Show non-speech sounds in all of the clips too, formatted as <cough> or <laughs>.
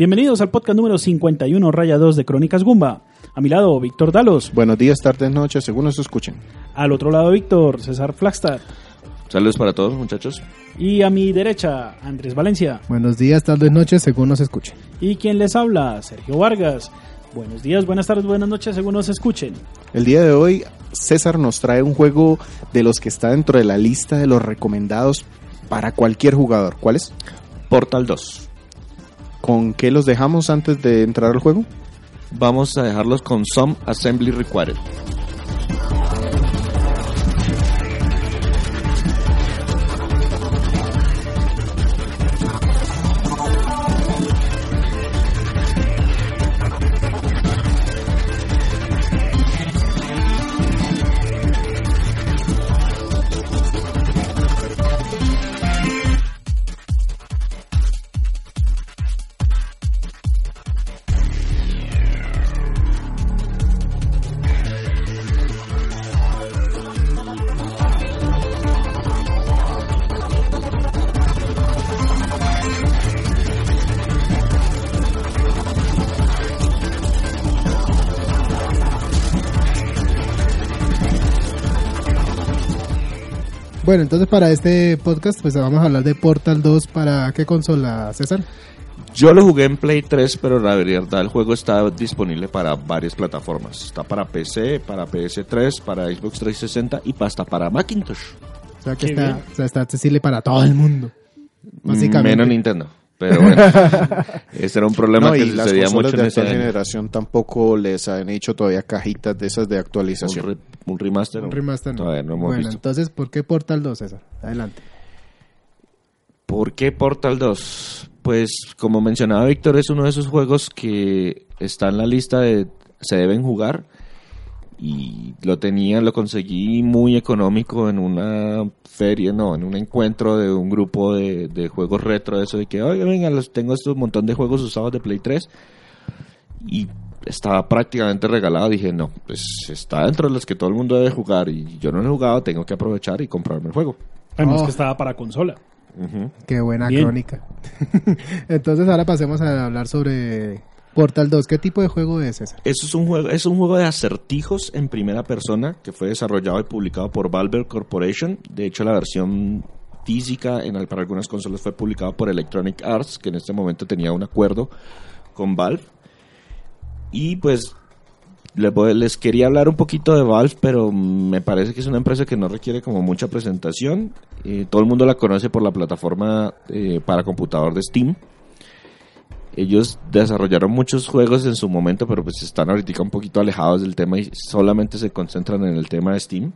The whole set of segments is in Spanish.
Bienvenidos al podcast número 51, raya 2 de Crónicas Gumba. A mi lado, Víctor Dalos. Buenos días, tardes, noches, según nos escuchen. Al otro lado, Víctor, César Flagstad. Saludos para todos, muchachos. Y a mi derecha, Andrés Valencia. Buenos días, tardes, noches, según nos escuchen. Y quien les habla, Sergio Vargas. Buenos días, buenas tardes, buenas noches, según nos escuchen. El día de hoy, César nos trae un juego de los que está dentro de la lista de los recomendados para cualquier jugador. ¿Cuál es? Portal 2. ¿Con qué los dejamos antes de entrar al juego? Vamos a dejarlos con Some Assembly Required. Bueno, entonces para este podcast pues vamos a hablar de Portal 2 para qué consola, César. Yo lo jugué en Play 3, pero la verdad el juego está disponible para varias plataformas. Está para PC, para PS3, para Xbox 360 y hasta para Macintosh. O sea que está, o sea, está accesible para todo el mundo. Básicamente. Menos Nintendo. Pero bueno, <laughs> ese era un problema No, que y las sucedía consolas mucho de en año. generación tampoco les han hecho todavía cajitas de esas de Un, actualización. re- un remaster. Un remaster. no. Todavía no hemos bueno, visto. entonces, ¿por qué Portal 2, César? Adelante. ¿Por qué Portal 2? Pues como mencionaba Víctor, es uno de esos juegos que está en la lista de se deben jugar y lo tenía, lo conseguí muy económico en una feria, no, en un encuentro de un grupo de, de juegos retro, eso de que, oye, venga, los, tengo estos montón de juegos usados de Play 3 y estaba prácticamente regalado, dije, no, pues está dentro de los que todo el mundo debe jugar y yo no lo he jugado, tengo que aprovechar y comprarme el juego. Además Oh. que estaba para consola. Ujú. Qué buena Bien. crónica. <laughs> entonces ahora pasemos a hablar sobre Portal 2. ¿Qué tipo de juego es, César? Eso es un juego, es un juego de acertijos en primera persona que fue desarrollado y publicado por Valve Corporation. De hecho, la versión física en, para algunas consolas fue publicado por Electronic Arts, que en este momento tenía un acuerdo con Valve. Y pues les quería hablar un poquito de Valve, pero me parece que es una empresa que no requiere como mucha presentación. Eh, todo el mundo la conoce por la plataforma eh, para computador de Steam. Ellos desarrollaron muchos juegos en su momento, pero pues están ahorita un poquito alejados del tema y solamente se concentran en el tema de Steam.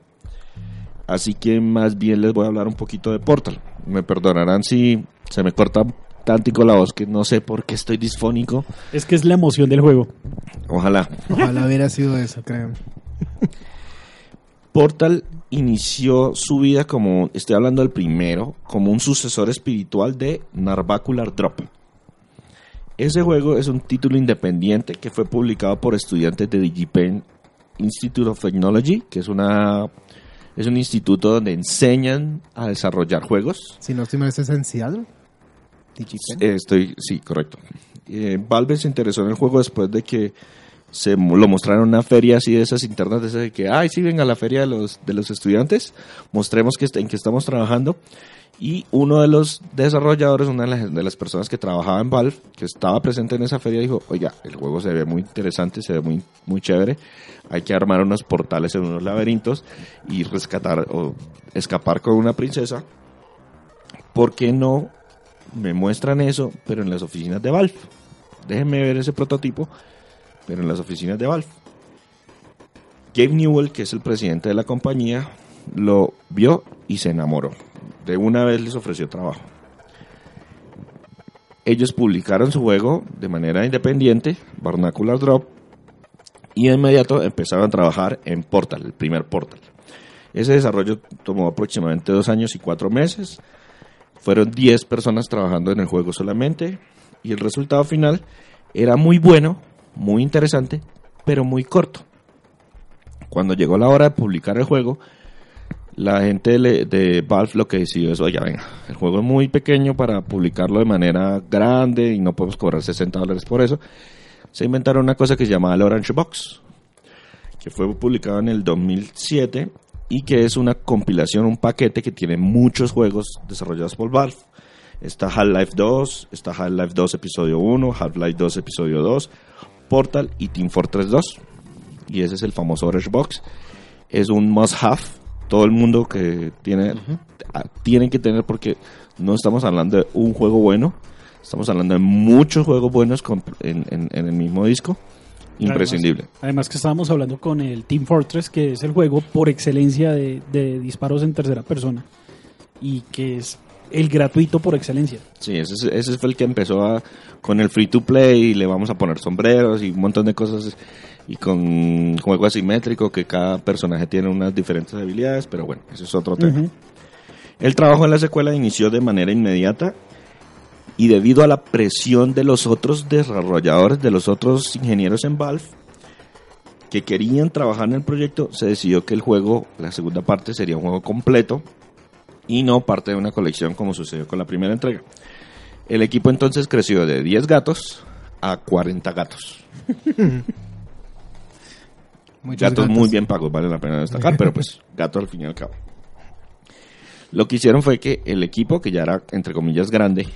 Así que más bien les voy a hablar un poquito de Portal. Me perdonarán si se me corta tantico la voz, que no sé por qué estoy disfónico. Es que es la emoción del juego. Ojalá. Ojalá hubiera sido eso, creo. Portal inició su vida como, estoy hablando del primero, como un sucesor espiritual de Narvacular Drop. Ese juego es un título independiente que fue publicado por estudiantes de DigiPen Institute of Technology, que es una es un instituto donde enseñan a desarrollar juegos. Si no estoy mal, ¿es esencial? Digipen. Eh, estoy, sí, correcto. Eh, Valve se interesó en el juego después de que se lo mostraron en una feria así de esas internas de esas de que, ay, sí, venga a la feria de los, de los estudiantes, mostremos que en qué estamos trabajando. Y uno de los desarrolladores, una de las, de las personas que trabajaba en Valve, que estaba presente en esa feria, dijo, oiga, el juego se ve muy interesante, se ve muy, muy chévere, hay que armar unos portales en unos laberintos y rescatar o escapar con una princesa. ¿Por qué no me muestran eso, pero en las oficinas de Valve? Déjenme ver ese prototipo, pero en las oficinas de Valve. Gabe Newell, que es el presidente de la compañía, lo vio y se enamoró. De una vez les ofreció trabajo. Ellos publicaron su juego de manera independiente, Barnacular Drop, y de inmediato empezaron a trabajar en Portal, el primer Portal. Ese desarrollo tomó aproximadamente dos años y cuatro meses. Fueron 10 personas trabajando en el juego solamente y el resultado final era muy bueno, muy interesante, pero muy corto. Cuando llegó la hora de publicar el juego, la gente de, de Valve lo que decidió es, oye, venga, el juego es muy pequeño para publicarlo de manera grande y no podemos cobrar 60 dólares por eso. Se inventaron una cosa que se llamaba el Orange Box, que fue publicado en el 2007 y que es una compilación, un paquete que tiene muchos juegos desarrollados por Valve. Está Half-Life 2, está Half-Life 2 Episodio 1, Half-Life 2 Episodio 2, Portal y Team Fortress 2. Y ese es el famoso Orange Box. Es un must-have. Todo el mundo que tiene, tienen que tener porque no estamos hablando de un juego bueno. Estamos hablando de muchos juegos buenos con- en, en- en el mismo disco. Imprescindible. Además, además que estábamos hablando con el Team Fortress, que es el juego por excelencia de, de disparos en tercera persona. Y que es el gratuito por excelencia. Sí, ese, es- ese fue el que empezó a- con el free to play y le vamos a poner sombreros y un montón de cosas y con juego asimétrico que cada personaje tiene unas diferentes habilidades, pero bueno, ese es otro tema. El trabajo en la secuela inició de manera inmediata y debido a la presión de los otros desarrolladores, de los otros ingenieros en Valve, que querían trabajar en el proyecto, se decidió que el juego, la segunda parte, sería un juego completo y no parte de una colección como sucedió con la primera entrega. El equipo entonces creció de 10 gatos a 40 gatos. <laughs> Muchos gatos, muy bien pagos, vale la pena destacar, pero pues <laughs> gatos al fin y al cabo. Lo que hicieron fue que el equipo, que ya era entre comillas grande,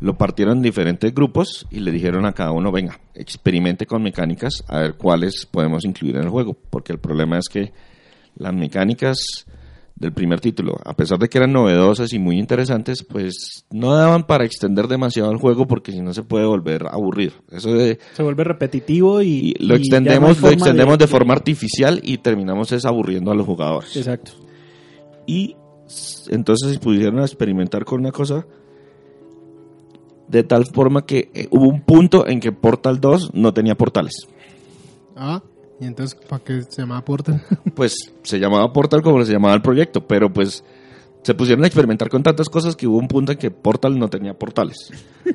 lo partieron en diferentes grupos y le dijeron a cada uno, venga, experimente con mecánicas a ver cuáles podemos incluir en el juego, porque el problema es que las mecánicas del primer título, a pesar de que eran novedosas y muy interesantes, pues no daban para extender demasiado el juego porque si no se puede volver aburrido. Eso de Se vuelve repetitivo y, y lo y no extendemos, lo extendemos de, forma artificial y terminamos es aburriendo a los jugadores. Exacto. Y entonces pudieron experimentar con una cosa de tal forma que eh, hubo un punto en que Portal 2 no tenía portales. Ah, y entonces, ¿para qué se llama Portal? <laughs> Pues se llamaba Portal como se llamaba el proyecto, pero pues se pusieron a experimentar con tantas cosas que hubo un punto en que Portal no tenía portales. <laughs>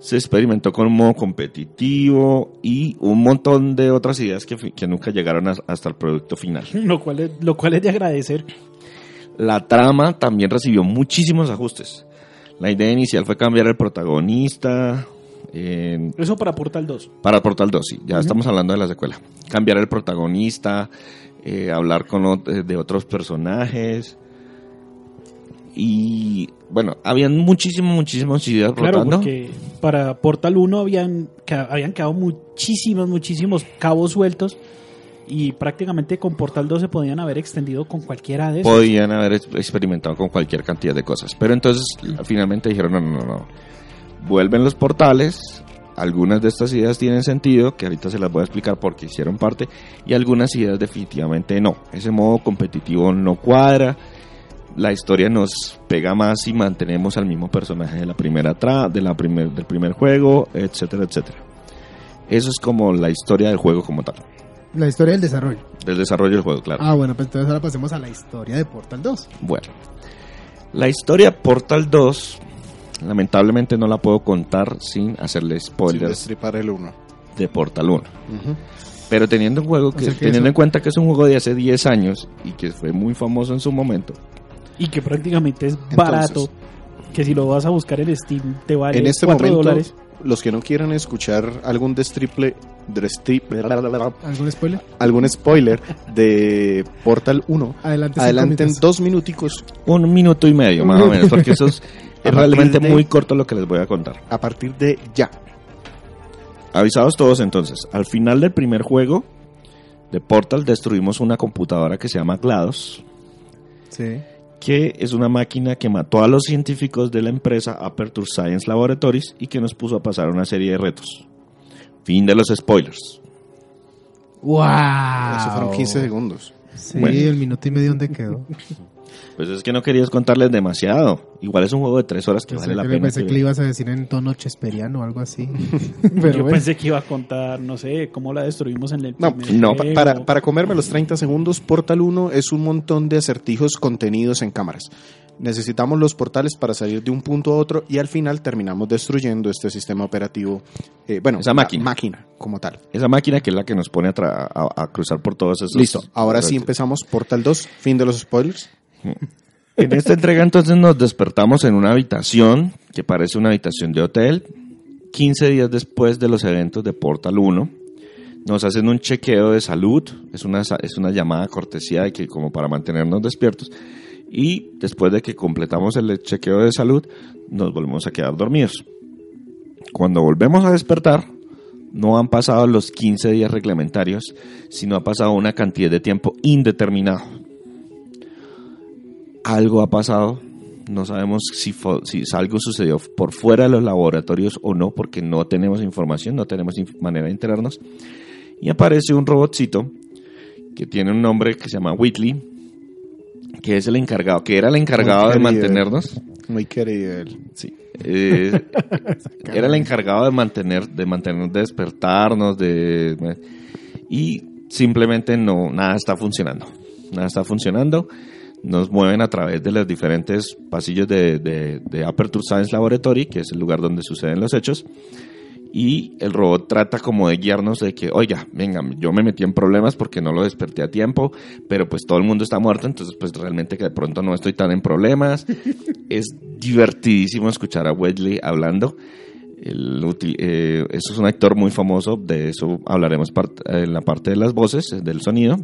Se experimentó con un modo competitivo y un montón de otras ideas que, que nunca llegaron a- hasta el producto final. <laughs> Lo cual, es, lo cual es de agradecer. La trama también recibió muchísimos ajustes. La idea inicial fue cambiar el protagonista. En- Eso para Portal 2. para Portal 2, sí, ya estamos hablando de la secuela. Cambiar el protagonista, eh, hablar con eh, de otros personajes. Y bueno, habían muchísimas, muchísimas ideas Claro, rotando. porque para Portal 1 habían, habían quedado muchísimos, muchísimos cabos sueltos. Y prácticamente con Portal 2 se podían haber extendido con cualquiera de esos. Podían haber ex- experimentado con cualquier cantidad de cosas. Pero entonces finalmente dijeron, no, no, no, no. Vuelven los portales. Algunas de estas ideas tienen sentido, que ahorita se las voy a explicar porque hicieron parte. Y algunas ideas definitivamente no. Ese modo competitivo no cuadra. La historia nos pega más si mantenemos al mismo personaje de la primera tra de la primer, del primer juego, etcétera, etcétera. Eso es como la historia del juego como tal. La historia del desarrollo. Del desarrollo del juego, claro. Ah, bueno, pues entonces ahora pasemos a la historia de Portal 2. Bueno, la historia Portal 2, lamentablemente no la puedo contar sin hacerle Sin spoilers destripar el 1. de Portal 1. Pero teniendo, un juego que, teniendo eso- en cuenta que es un juego de hace 10 años y que fue muy famoso en su momento, Y que prácticamente es Entonces- barato. Que si lo vas a buscar en Steam te vale En este 4 momento, dólares. los que no quieran escuchar algún destriple, destrip- ¿Algún spoiler? algún spoiler de Portal 1, Adelante. adelanten dos minuticos un minuto y medio más o menos, porque eso es, <laughs> es realmente de- muy corto lo que les voy a contar. a partir de ya. Avisados todos entonces, al final del primer juego de Portal destruimos una computadora que se llama GLaDOS, Sí. que es una máquina que mató a los científicos de la empresa Aperture Science Laboratories y que nos puso a pasar una serie de retos. Fin de los spoilers. ¡Wow! Eso fueron 15 segundos. Sí, Bueno. el minuto y medio donde quedó. <laughs> Pues es que no querías contarles demasiado. Igual es un juego de tres horas que Yo vale la que pena. pensé que- le ibas a decir en tono chesperiano o algo así. <laughs> <laughs> Yo bueno. pensé que iba a contar, no sé, cómo la destruimos en el No, primer no, juego. Para, para comerme los 30 segundos, Portal 1 es un montón de acertijos contenidos en cámaras. Necesitamos los portales para salir de un punto a otro y al final terminamos destruyendo este sistema operativo, eh, bueno, Esa máquina. máquina como tal. Esa máquina que es la que nos pone a- a cruzar por todos esos... Listo, ahora sí empezamos Portal 2, fin de los spoilers. <laughs> En esta entrega entonces nos despertamos en una habitación que parece una habitación de hotel. 15 días después de los eventos de Portal 1, nos hacen un chequeo de salud. Es una, es una llamada cortesía de que como para mantenernos despiertos. Y después de que completamos el chequeo de salud, nos volvemos a quedar dormidos. Cuando volvemos a despertar, no han pasado los 15 días reglamentarios, sino ha pasado una cantidad de tiempo indeterminado algo ha pasado. No sabemos si, si algo sucedió por fuera de los laboratorios o no, porque no tenemos información, no tenemos manera de enterarnos. Y aparece un robotcito que tiene un nombre que se llama Whitley, que es el encargado, que era el encargado Muy de querido. mantenernos. Muy querido él. Sí. Eh, <laughs> era el encargado de mantener, de mantenernos, de despertarnos, de y simplemente no, nada está funcionando. Nada está funcionando. Nos mueven a través de los diferentes pasillos de, de, de Aperture Science Laboratory, que es el lugar donde suceden los hechos. Y el robot trata como de guiarnos de que, oiga, venga, yo me metí en problemas porque no lo desperté a tiempo, pero pues todo el mundo está muerto, entonces pues realmente que de pronto no estoy tan en problemas. <laughs> es divertidísimo escuchar a Wedley hablando. El eh, eso es un actor muy famoso, de eso hablaremos en la parte de las voces, del sonido.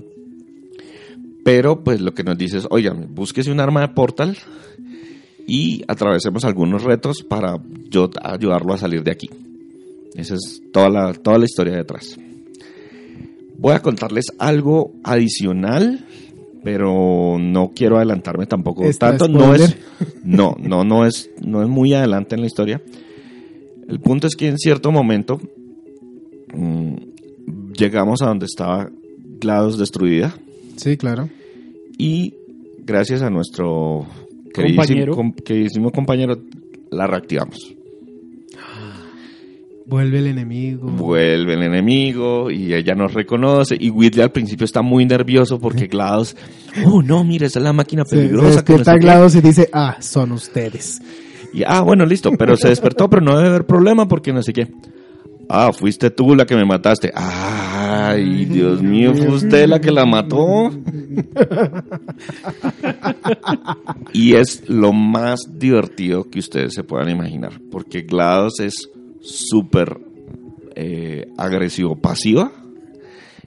Pero pues lo que nos dice es, oigan, búsquese un arma de portal y atravesemos algunos retos para yo ayudarlo a salir de aquí. Esa es toda la, toda la historia detrás. Voy a contarles algo adicional, pero no quiero adelantarme tampoco tanto. No es, <laughs> no, no, no es, no es muy adelante en la historia. El punto es que en cierto momento mm, llegamos a donde estaba GLaDOS destruida Sí, claro. y gracias a nuestro Compañero. queridísimo, com- queridísimo compañero la reactivamos. Vuelve el enemigo. Vuelve el enemigo y ella nos reconoce. Y Whitley al principio está muy nervioso porque GLaDOS, oh no, mira, esa es la máquina Se, se peligrosa. que despierta qué". GLaDOS y dice, ah, son ustedes. Y, ah, bueno, listo, pero se despertó, pero no debe haber problema porque no sé qué. Ah, fuiste tú la que me mataste. Ay, Dios mío, fue usted la que la mató. <laughs> y es lo más divertido que ustedes se puedan imaginar, porque GLaDOS es súper eh, agresivo-pasiva.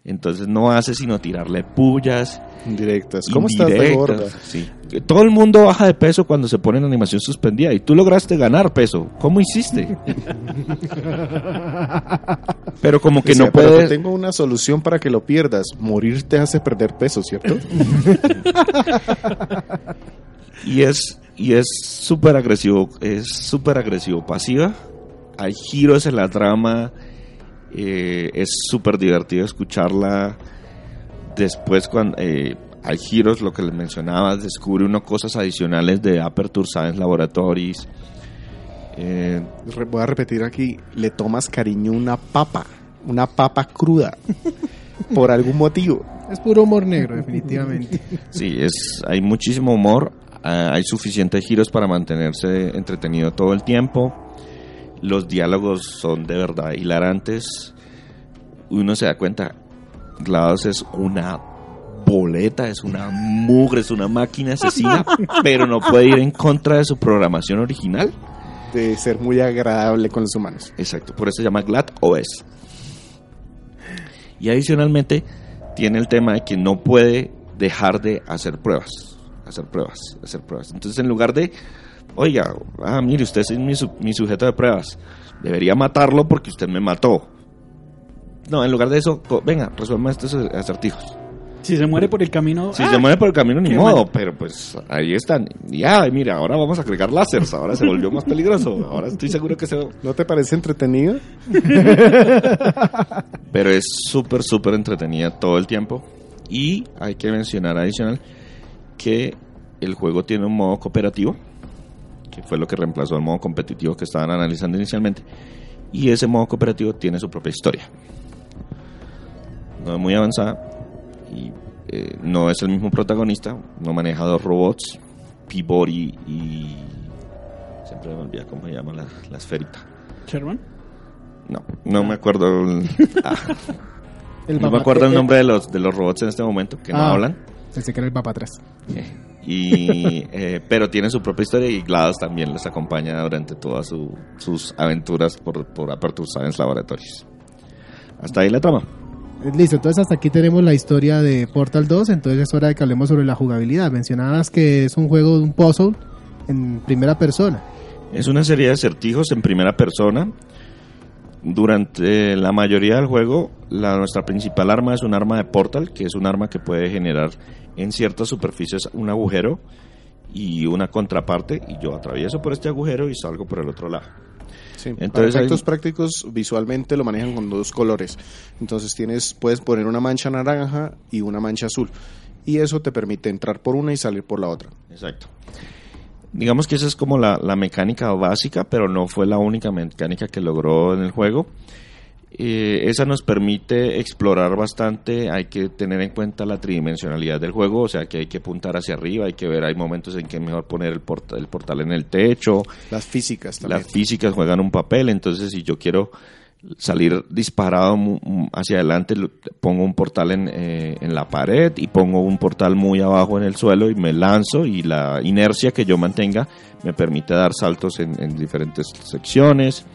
Entonces no hace sino tirarle pullas, Indirectas. ¿Cómo estás de gorda? sí. Todo el mundo baja de peso cuando se pone en animación suspendida y tú lograste ganar peso. ¿Cómo hiciste? <laughs> Pero como que no "Pero te puedes... tengo una solución para que lo pierdas. Morir te hace perder peso, ¿cierto? <laughs> Y es y es súper agresivo, es súper agresivo, pasiva. Hay giros en la trama, eh, es súper divertido escucharla. Después cuando eh, hay giros, lo que les mencionaba, descubre uno cosas adicionales de Aperture Science Laboratories. Eh, Voy a repetir aquí. Le tomas cariño una papa. Una papa cruda. Por algún motivo. Es puro humor negro, definitivamente. Sí, es, hay muchísimo humor, ah, hay suficientes giros para mantenerse entretenido todo el tiempo. Los diálogos son de verdad hilarantes. Uno se da cuenta, GLaDOS es una boleta, es una mugre, es una máquina asesina, <laughs> pero no puede ir en contra de su programación original. De ser muy agradable con los humanos. Exacto, por eso se llama GLAD OS. Y adicionalmente tiene el tema de que no puede dejar de hacer pruebas, hacer pruebas, hacer pruebas. Entonces en lugar de, oiga, ah, mire, usted es mi, su- mi sujeto de pruebas, debería matarlo porque usted me mató. No, en lugar de eso, venga, resuelva estos acertijos. Si se muere por el camino. Si ¡ah! se mueve por el camino, ni qué modo, mal. pero pues ahí están. Y ah, mira, ahora vamos a agregar láseres, ahora se volvió más peligroso, ahora estoy seguro que se, ¿No te parece entretenido? <laughs> pero es súper, súper entretenida todo el tiempo. Y hay que mencionar adicional que el juego tiene un modo cooperativo, que fue lo que reemplazó al modo competitivo que estaban analizando inicialmente. Y ese modo cooperativo tiene su propia historia. No es muy avanzada y eh, no es el mismo protagonista, no maneja dos robots, Peabody y... Siempre me olvida cómo se llama la, la esferita. Sherman. No, no me acuerdo. el- ah, <laughs> El no me acuerdo el eh, nombre de los, de los robots en este momento, que no Ah. hablan. Pensé que era el papá atrás. Y, eh, pero tiene su propia historia y GLaDOS también les acompaña durante todas su- sus aventuras por, por Aperture Science Laboratories. Hasta ahí la trama. Eh, Listo, entonces hasta aquí tenemos la historia de Portal 2, entonces es hora de que hablemos sobre la jugabilidad. Mencionabas que es un juego de un puzzle en primera persona. Es una serie de acertijos en primera persona. Durante la mayoría del juego, la, nuestra principal arma es un arma de portal, que es un arma que puede generar en ciertas superficies un agujero y una contraparte, y yo atravieso por este agujero y salgo por el otro lado. Sí, Entonces para efectos hay- prácticos, visualmente lo manejan con dos colores. Entonces tienes, puedes poner una mancha naranja y una mancha azul. Y eso te permite entrar por una y salir por la otra. Exacto. Digamos que esa es como la, la mecánica básica, pero no fue la única mecánica que logró en el juego. Eh, esa nos permite explorar bastante, hay que tener en cuenta la tridimensionalidad del juego, o sea que hay que apuntar hacia arriba, hay que ver, hay momentos en que es mejor poner el, porta- el portal en el techo, Las físicas también. las físicas juegan un papel, entonces si yo quiero salir disparado mu- hacia adelante, pongo un portal en, eh, en la pared y pongo un portal muy abajo en el suelo y me lanzo y la inercia que yo mantenga me permite dar saltos en, en diferentes secciones.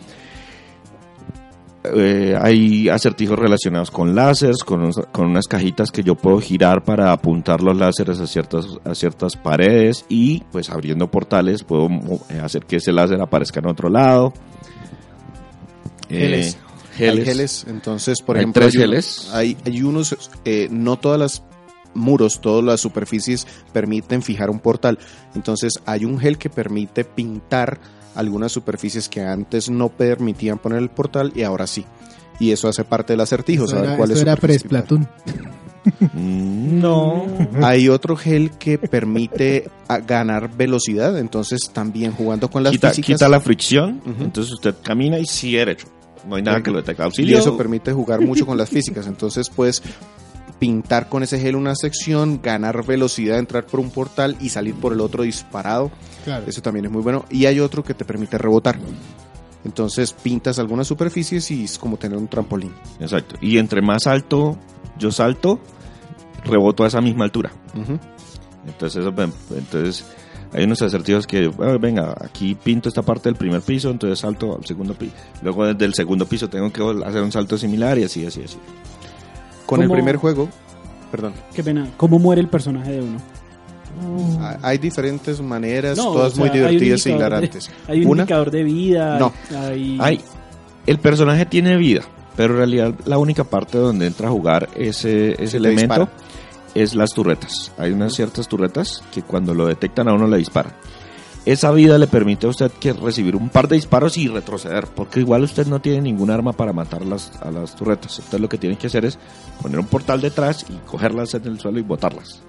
Eh, hay acertijos relacionados con láseres, con, unos- con unas cajitas que yo puedo girar para apuntar los láseres a ciertas, a ciertas paredes y pues abriendo portales puedo eh, hacer que ese láser aparezca en otro lado. Eh, Geles. geles. Hay geles. Entonces, por Hay ejemplo, tres hay, geles. hay, hay unos, eh, no todas las muros, todas las superficies permiten fijar un portal. Entonces, hay un gel que permite pintar algunas superficies que antes no permitían poner el portal y ahora sí. Y eso hace parte del acertijo. Eso saber era, cuál eso es era pre-Splatoon. No. <laughs> Hay otro gel que permite a- ganar velocidad, entonces también jugando con las Quita, físicas quita la fricción, entonces usted camina y sigue derecho. No hay nada que lo detecte. y eso permite jugar mucho con las físicas, entonces puedes pintar con ese gel una sección, ganar velocidad, entrar por un portal y salir por el otro disparado, Claro. eso también es muy bueno, y hay otro que te permite rebotar. Entonces pintas algunas superficies y es como tener un trampolín. Exacto. Y entre más alto yo salto, reboto a esa misma altura. Ujú. Entonces, eso, ven- entonces hay unos acertijos que, ah, venga, aquí pinto esta parte del primer piso, entonces salto al segundo piso. Luego desde el segundo piso tengo que hacer un salto similar y así, así, así. Con el ¿Cómo- primer juego, perdón, Qué pena. ¿Cómo muere el personaje de uno? ha- hay diferentes maneras, No, todas o sea, muy hay un divertidas e indicador de- hilarantes. <laughs> Hay un Una, indicador de vida. No. Hay, Ay, el personaje tiene vida, pero en realidad la única parte donde entra a jugar ese, ese elemento dispara. es las turretas. Hay unas ciertas turretas que cuando lo detectan a uno le disparan. Esa vida le permite a usted que recibir un par de disparos y retroceder, porque igual usted no tiene ningún arma para matar las, a las turretas. Entonces lo que tiene que hacer es poner un portal detrás y cogerlas en el suelo y botarlas.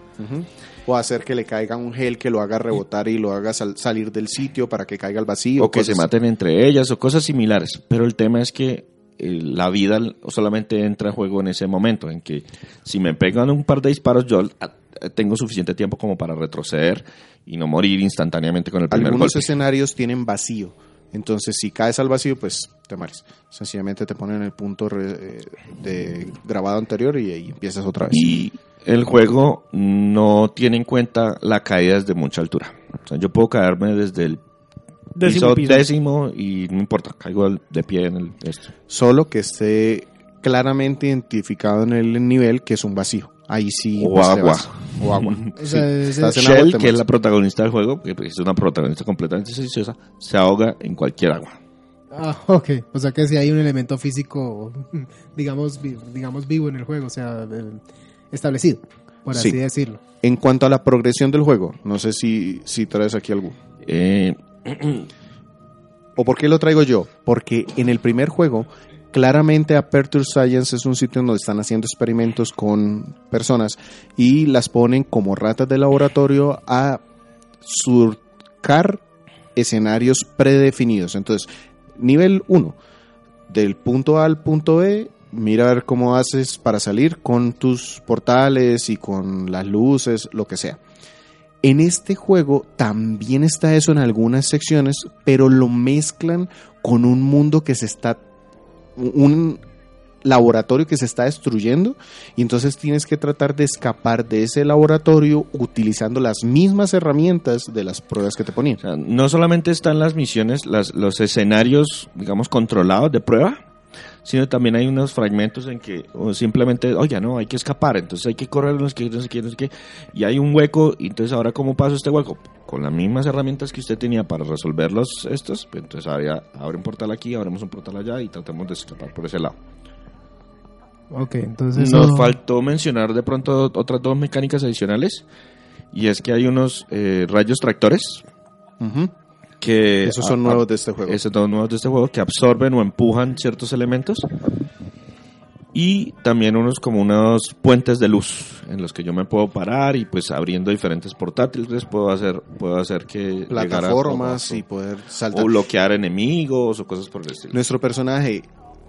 O hacer que le caiga un gel que lo haga rebotar y lo haga sal- salir del sitio para que caiga al vacío. o que se maten entre ellas o cosas similares. Pero el tema es que eh, la vida solamente entra en juego en ese momento, en que si me pegan un par de disparos, yo tengo suficiente tiempo como para retroceder y no morir instantáneamente con el primer Algunos golpe. escenarios tienen vacío. Entonces, si caes al vacío, pues te mueres. Sencillamente te ponen el punto re- eh, de grabado anterior y ahí empiezas otra vez. Y el juego no tiene en cuenta la caída desde mucha altura. O sea, yo puedo caerme desde el Décimo piso, piso. décimo y no importa, caigo al- de pie en el. Solo que esté claramente identificado en el nivel que es un vacío. Ahí sí. O pues, agua. O agua. <laughs> O sea, Sí, ese- estás en agua, Shell, que es la protagonista del juego, que es una protagonista completamente silenciosa, se ahoga en cualquier agua. Ah, <laughs> ok. O sea que si hay un elemento físico, <laughs> digamos, digamos vivo en el juego, o sea, establecido, por Sí. así decirlo. En cuanto a la progresión del juego, no sé si, si traes aquí algo. Eh, <clears throat> ¿O por qué lo traigo yo? Porque en el primer juego, claramente Aperture Science es un sitio donde están haciendo experimentos con personas y las ponen como ratas de laboratorio a surcar escenarios predefinidos. Entonces, nivel 1, del punto A al punto B, mira a ver cómo haces para salir con tus portales y con las luces, lo que sea. En este juego también está eso en algunas secciones, pero lo mezclan con un mundo que se está un laboratorio que se está destruyendo y entonces tienes que tratar de escapar de ese laboratorio utilizando las mismas herramientas de las pruebas que te ponían. O sea, no solamente están las misiones, las, los escenarios, digamos, controlados de prueba, sino también hay unos fragmentos en que o simplemente, oye, no, hay que escapar, entonces hay que correr, no sé qué, no sé qué, no sé qué, y hay un hueco, y entonces ahora, ¿cómo paso este hueco? Con las mismas herramientas que usted tenía para resolver los estos, pues entonces habría, abre un portal aquí, abrimos un portal allá y tratamos de escapar por ese lado. Ok, entonces... Nos no- faltó mencionar de pronto otras dos mecánicas adicionales, y es que hay unos eh, rayos tractores Ujú. Que... Esos son a- nuevos de este juego. Esos son nuevos de este juego que absorben o empujan ciertos elementos. Y también unos como unos puentes de luz en los que yo me puedo parar y pues abriendo diferentes portátiles puedo hacer puedo hacer que Plataformas o- y poder saltar. o bloquear enemigos o cosas por el estilo. Nuestro personaje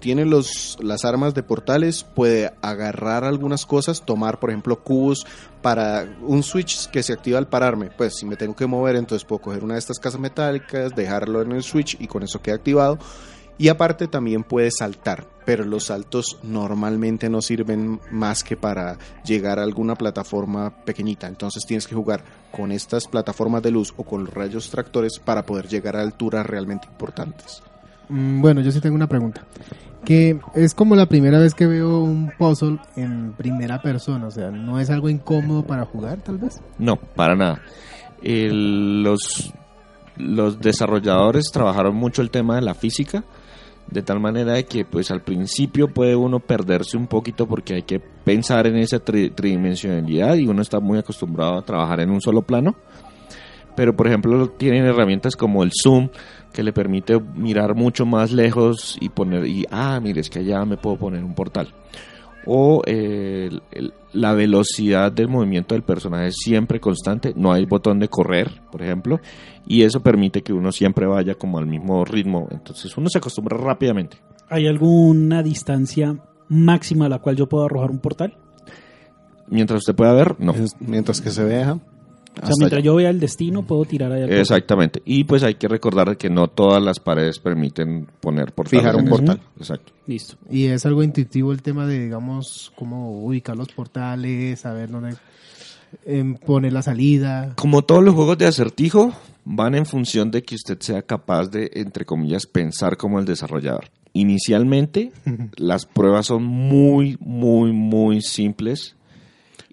tiene los, las armas de portales, puede agarrar algunas cosas, tomar, por ejemplo, cubos para un switch que se activa al pararme. Pues si me tengo que mover, entonces puedo coger una de estas casas metálicas, dejarlo en el switch y con eso queda activado. Y aparte también puede saltar, pero los saltos normalmente no sirven más que para llegar a alguna plataforma pequeñita. Entonces tienes que jugar con estas plataformas de luz o con los rayos tractores para poder llegar a alturas realmente importantes. Mm, Bueno, yo sí tengo una pregunta. Que es como la primera vez que veo un puzzle en primera persona, o sea, ¿no es algo incómodo para jugar, tal vez? No, para nada. Los, los desarrolladores trabajaron mucho el tema de la física, de tal manera que pues al principio puede uno perderse un poquito porque hay que pensar en esa tri- tridimensionalidad y uno está muy acostumbrado a trabajar en un solo plano. Pero por ejemplo tienen herramientas como el zoom que le permite mirar mucho más lejos y poner y ah mire es que allá me puedo poner un portal o eh, el- el- la velocidad del movimiento del personaje es siempre constante, no hay botón de correr, por ejemplo, y eso permite que uno siempre vaya como al mismo ritmo, entonces uno se acostumbra rápidamente. ¿Hay alguna distancia máxima a la cual yo puedo arrojar un portal? Mientras usted pueda ver, no. Es- mientras que se veja. O sea, mientras yo vea el destino, puedo tirar ahí al portal. Exactamente. Y pues hay que recordar que no todas las paredes permiten poner portales. Fijar un eso. portal. Exacto. Listo. Y es algo intuitivo el tema de, digamos, cómo ubicar los portales, saber dónde em, poner la salida. Como todos los juegos de acertijo, van en función de que usted sea capaz de, entre comillas, pensar como el desarrollador. Inicialmente, <laughs> las pruebas son muy, muy, muy simples.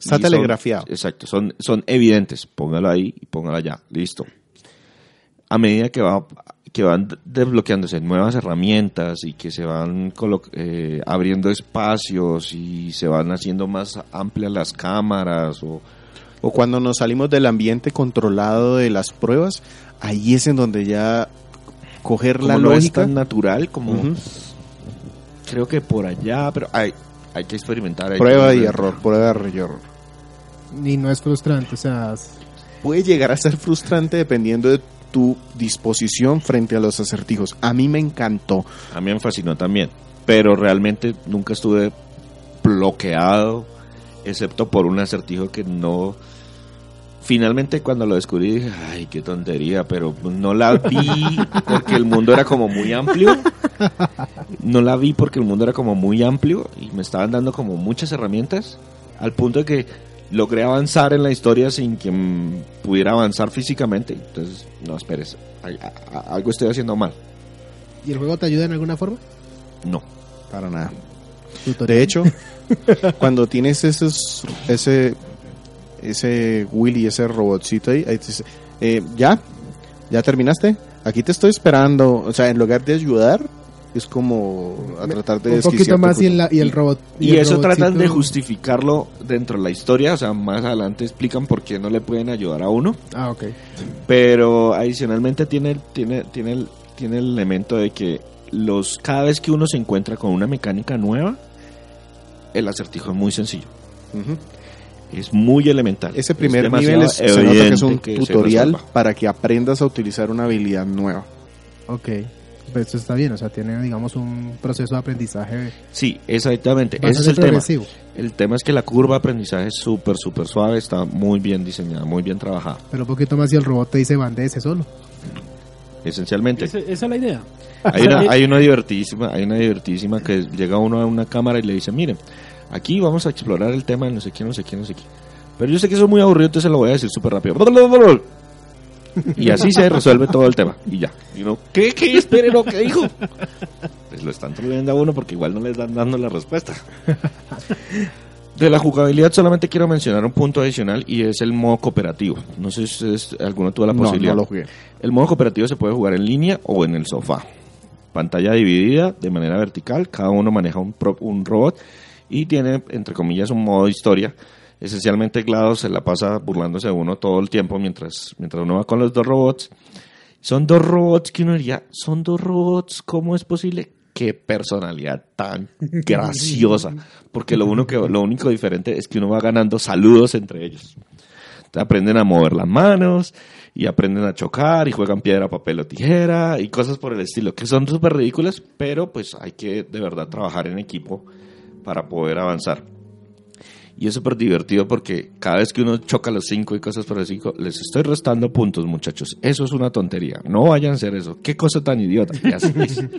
Está Y son- telegrafiado. exacto, son, son evidentes. Póngalo ahí y póngalo allá. Listo. A medida que, va, que van desbloqueándose nuevas herramientas y que se van eh, abriendo espacios y se van haciendo más amplias las cámaras o O cuando nos salimos del ambiente controlado de las pruebas, ahí es en donde ya coger como la no es lógica. tan natural como creo que por allá, pero hay, hay que experimentar. hay Prueba que- y error, prueba y error. Y no es frustrante, o sea, Puede llegar a ser frustrante dependiendo de tu disposición frente a los acertijos. A mí me encantó. A mí me fascinó también, pero realmente nunca estuve bloqueado, excepto por un acertijo que no... Finalmente cuando lo descubrí dije, ay, qué tontería, pero no la vi porque el mundo era como muy amplio. No la vi porque el mundo era como muy amplio y me estaban dando como muchas herramientas, al punto de que logré avanzar en la historia sin que mm, pudiera avanzar físicamente. Entonces, no, esperes, ay, a- a- algo estoy haciendo mal. ¿y el juego te ayuda en alguna forma? No. Para nada. Tutorial. De hecho, <laughs> cuando tienes esos, ese, ese Willy, ese robotcito ahí, ahí te dice, eh, ¿ya? ¿Ya terminaste? Aquí te estoy esperando. O sea, en lugar de ayudar, es como a tratar de un poquito más y, el, la- y el robot. Y, el eso tratan de justificarlo dentro de la historia, o sea, más adelante explican por qué no le pueden ayudar a uno, Ah, ok. pero adicionalmente tiene tiene tiene el, tiene el elemento de que los cada vez que uno se encuentra con una mecánica nueva, el acertijo es muy sencillo, es muy elemental. Ese primer Es nivel es, se demasiado nota que es un que tutorial para que aprendas a utilizar una habilidad nueva. Ok. Pero esto está bien, o sea, tiene, digamos, un proceso de aprendizaje Sí, exactamente. Ese es el tema. progresivo. El tema es que la curva de aprendizaje es súper, súper suave, está muy bien diseñada, muy bien trabajada, Pero un poquito más y el robot te dice bandese solo. esencialmente. Esa, esa es la idea. Hay una, <laughs> hay una divertidísima, hay una divertidísima que llega uno a una cámara y le dice, miren, aquí vamos a explorar el tema de no sé qué, no sé qué, no sé qué. Pero yo sé que eso es muy aburrido, entonces se lo voy a decir súper rápido. Y así se resuelve todo el tema. Y ya. Y uno, ¿qué? ¿Qué? Espere, no, ¿qué dijo? Pues lo están troleando a uno porque igual no les dan dando la respuesta. De la jugabilidad solamente quiero mencionar un punto adicional y es el modo cooperativo. No sé si ustedes- alguno tuvo la No, posibilidad. no lo jugué. El modo cooperativo se puede jugar en línea o en el sofá. Pantalla dividida de manera vertical, cada uno maneja un, pro- un robot y tiene, entre comillas, un modo historia. Esencialmente GLaDOS se la pasa burlándose de uno todo el tiempo mientras, mientras uno va con los dos robots. Son dos robots que uno diría, son dos robots, ¿cómo es posible? Qué personalidad tan <laughs> graciosa. Porque lo, uno que, lo único diferente es que uno va ganando saludos entre ellos. Entonces aprenden a mover las manos y aprenden a chocar y juegan piedra, papel o tijera y cosas por el estilo, que son súper ridículas, pero pues hay que de verdad trabajar en equipo para poder avanzar. Y es súper divertido porque cada vez que uno choca los cinco y cosas por el cinco, les estoy restando puntos, muchachos. Eso es una tontería. No vayan a hacer eso. Qué cosa tan idiota. Es. <laughs>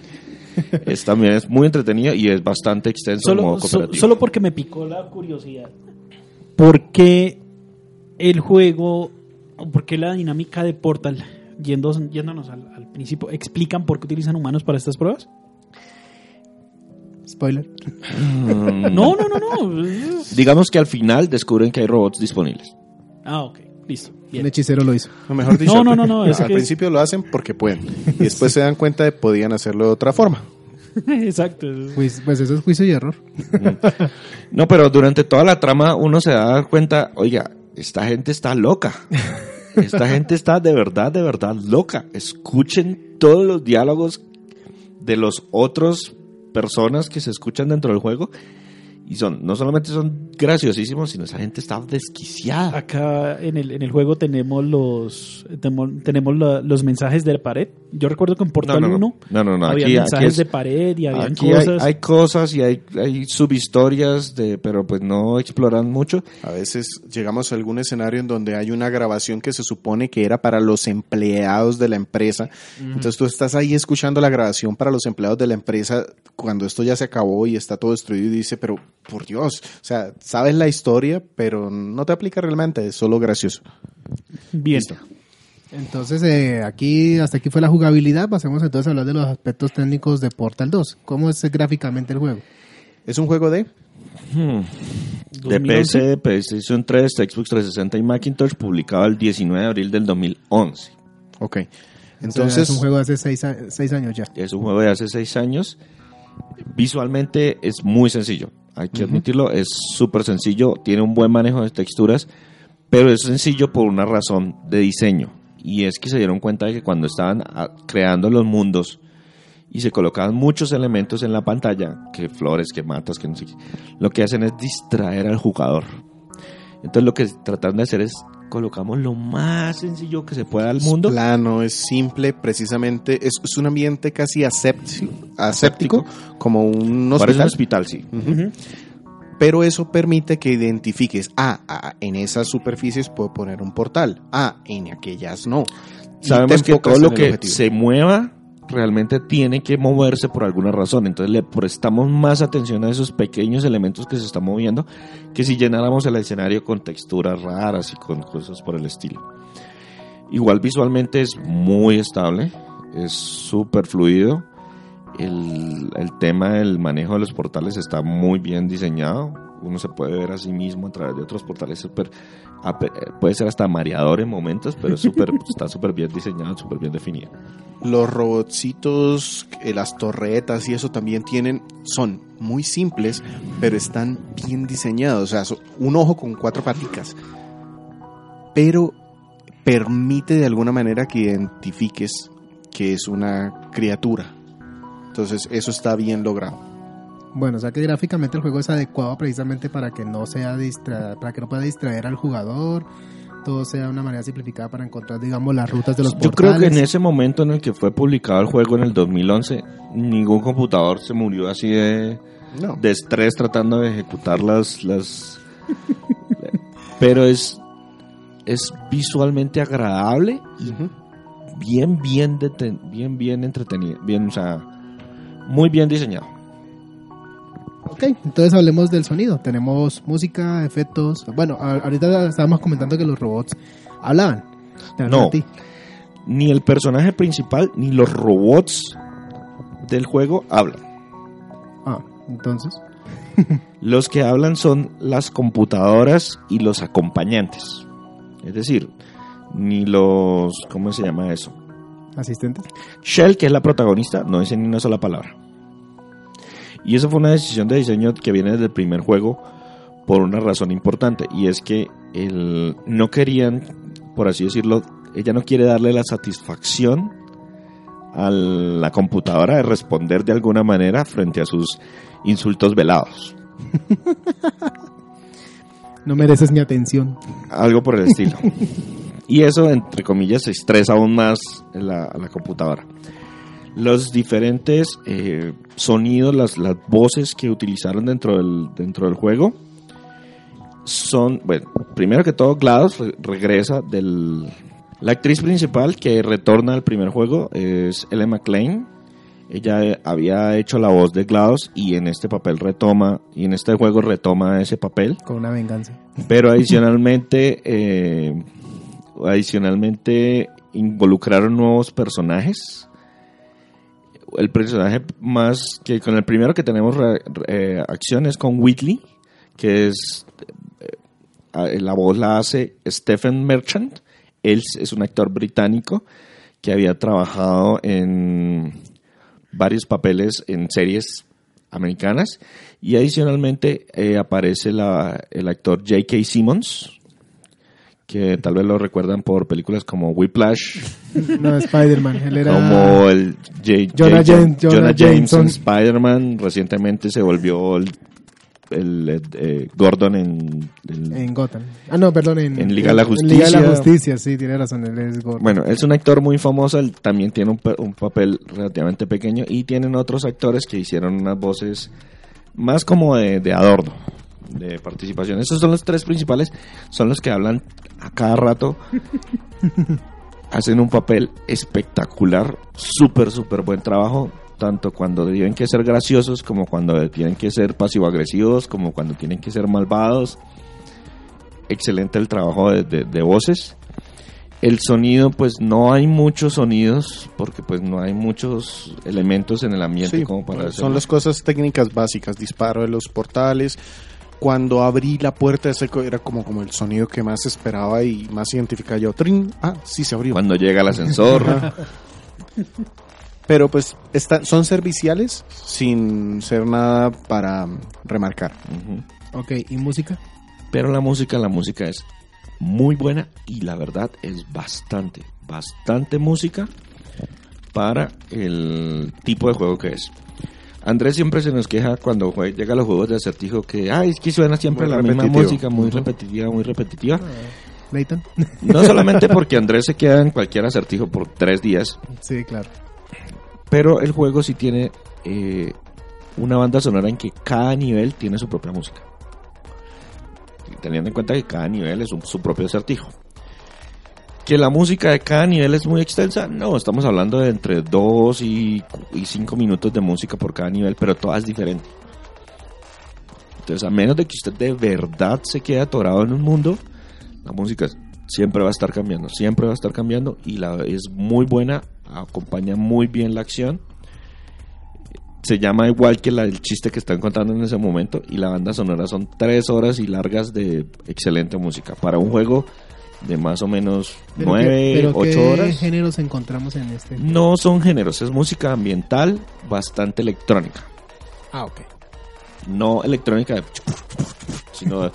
Es también es muy entretenido y es bastante extenso el modo Solo, so- cooperativo. solo porque me picó la curiosidad. ¿Por qué el juego, o por qué la dinámica de Portal, yendo, yéndonos al, al principio, explican por qué utilizan humanos para estas pruebas? Spoiler. Mm, No, no, no, no. <laughs> Digamos que al final descubren que hay robots disponibles. Ah, ok, listo. Un Bien. hechicero lo hizo. No, mejor dicho, No, no, no, no, es al que principio lo hacen porque pueden. <laughs> Y después se dan cuenta de que podían hacerlo de otra forma. <laughs> Exacto. Pues, pues eso es juicio y error. No, pero durante toda la trama uno se da cuenta, oiga, esta gente está loca. Esta gente está de verdad, de verdad loca. Escuchen todos los diálogos de los otros personas que se escuchan dentro del juego y son no solamente son graciosísimos, sino esa gente está desquiciada. Acá en el, en el juego tenemos los tenemos la- los mensajes de pared. Yo recuerdo que en Portal no, no. 1 No, no, no, había aquí- aquí mensajes es- de pared y había hay, cosas. hay cosas y hay, hay subhistorias, de, pero pues no exploran mucho. A veces llegamos a algún escenario en donde hay una grabación que se supone que era para los empleados de la empresa. Entonces tú estás ahí escuchando la grabación para los empleados de la empresa cuando esto ya se acabó y está todo destruido y dice, pero por Dios, o sea, sabes la historia, pero no te aplica realmente, es solo gracioso. Bien. Entonces, eh, aquí hasta aquí fue la jugabilidad. Pasemos entonces a hablar de los aspectos técnicos de Portal 2. ¿Cómo es gráficamente el juego? Es un juego de... De 2011. PC, PlayStation 3, Xbox 360 y Macintosh, publicado el 19 de abril del 2011. Ok. O sea, Entonces, es un juego de hace seis, seis años ya. Es un juego de hace 6 años. Visualmente es muy sencillo, hay que admitirlo, es súper sencillo, tiene un buen manejo de texturas, pero es sencillo por una razón de diseño. Y es que se dieron cuenta de que cuando estaban ah, creando los mundos y se colocaban muchos elementos en la pantalla, que flores, que matas, que no sé qué, lo que hacen es distraer al jugador. Entonces lo que trataron de hacer es colocamos lo más sencillo que se pueda al mundo. Es plano, es simple, precisamente, es, es un ambiente casi aséptico, aséptico como un Parece un hospital. hospital, sí. Pero eso permite que identifiques, ah, ah, en esas superficies puedo poner un portal, ah, en aquellas no. Sabemos que todo lo que objetivo. se mueva realmente tiene que moverse por alguna razón. Entonces le prestamos más atención a esos pequeños elementos que se están moviendo que si llenáramos el escenario con texturas raras y con cosas por el estilo. Igual visualmente es muy estable, es súper fluido. El, el tema del manejo de los portales está muy bien diseñado. Uno se puede ver a sí mismo a través de otros portales. Súper, ape- puede ser hasta mareador en momentos, pero es súper, <laughs> está súper bien diseñado, súper bien definido. Los robotcitos, eh, las torretas y eso también tienen, son muy simples, pero están bien diseñados. O sea, son un ojo con cuatro paticas. Pero permite de alguna manera que identifiques que es una criatura. Entonces, eso está bien logrado. Bueno, o sea que gráficamente el juego es adecuado precisamente para que no sea distra para que no pueda distraer al jugador todo sea de una manera simplificada para encontrar, digamos, las rutas de los Yo creo que en ese momento en el que fue publicado el juego en el 2011, ningún computador se murió así de, No. de estrés tratando de ejecutar las... las <laughs> pero es, es visualmente agradable y bien, bien, bien, bien entretenido. Bien, o sea, muy bien diseñado. Ok, entonces hablemos del sonido. Tenemos música, efectos. Bueno, ahorita estábamos comentando que los robots hablaban. No. Ni el personaje principal ni los robots del juego hablan. Ah, entonces. <laughs> Los que hablan son las computadoras y los acompañantes. Es decir, ni los... ¿Cómo se llama eso? ¿Asistentes? Shell, que es la protagonista, no dice ni una sola palabra. Y eso fue una decisión de diseño que viene desde el primer juego por una razón importante. Y es que el, no querían, por así decirlo, ella no quiere darle la satisfacción a la computadora de responder de alguna manera frente a sus insultos velados. <laughs> No mereces mi atención. Algo por el <laughs> estilo. y eso, entre comillas, estresa aún más la- a la computadora. Los diferentes eh, sonidos, las, las voces que utilizaron dentro del, dentro del juego son, bueno, primero que todo, GLaDOS re- regresa del... La actriz principal que retorna al primer juego es Ellen McLean. Ella eh, había hecho la voz de GLaDOS y en este papel retoma, y en este juego retoma ese papel. Con una venganza. Pero adicionalmente, eh, adicionalmente involucraron nuevos personajes. El personaje más que con el primero que tenemos re- eh, acción es con Whitley, que es eh, la voz la hace Stephen Merchant. Él es un actor británico que había trabajado en varios papeles en series americanas y adicionalmente eh, aparece la- el actor J.K. Simmons que tal vez lo recuerdan por películas como Whiplash No, Spider-Man. Él era. como el J- Jonah J- James- Jonah Jonah James Jameson. Spider-Man recientemente se volvió el, el, eh, Gordon en, el- En Gotham. Ah, no, perdón. En, En Liga de la en Liga de la Justicia. Justicia, sí, tiene razón. Él es Gordon. Bueno, es un actor muy famoso, él también tiene un, un papel relativamente pequeño y tienen otros actores que hicieron unas voces más como de, de adorno, de participación. Esos son los tres principales, son los que hablan a cada rato. <laughs> Hacen un papel espectacular, súper, súper buen trabajo, tanto cuando tienen que ser graciosos como cuando tienen que ser pasivo-agresivos, como cuando tienen que ser malvados. Excelente el trabajo de- de- de voces. El sonido, pues no hay muchos sonidos, porque pues no hay muchos elementos en el ambiente Sí, como para son hacerlo. las cosas técnicas básicas, disparo de los portales. Cuando abrí la puerta ese co- era como, como el sonido que más esperaba y más identificaba yo. Trin, ah, sí se abrió. Cuando llega el ascensor. Pero pues está- son serviciales sin ser nada para remarcar. Ok, ¿y música? Pero la música, la música es muy buena y la verdad es bastante, bastante música para el tipo de juego que es. Andrés siempre se nos queja cuando llega a los juegos de acertijo que, ay, es que suena siempre Muy la misma música, muy repetitiva, muy repetitiva. Leighton. <laughs> No solamente porque Andrés se queda en cualquier acertijo por tres días, sí, claro. pero el juego sí tiene eh, una banda sonora en que cada nivel tiene su propia música. Teniendo en cuenta que cada nivel es un- su propio acertijo. Que la música de cada nivel es muy extensa, no, estamos hablando de entre 2 y 5 minutos de música por cada nivel, pero toda es diferente. Entonces, a menos de que usted de verdad se quede atorado en un mundo, la música siempre va a estar cambiando, siempre va a estar cambiando y la es muy buena, acompaña muy bien la acción. Se llama igual que la, el chiste que están contando en ese momento y la banda sonora son tres horas y largas de excelente música. Para un juego de más o menos Pero nueve, qué- pero ocho ¿qué horas. géneros encontramos en este? No son géneros, es música ambiental bastante electrónica. Ah, ok. No electrónica, de sino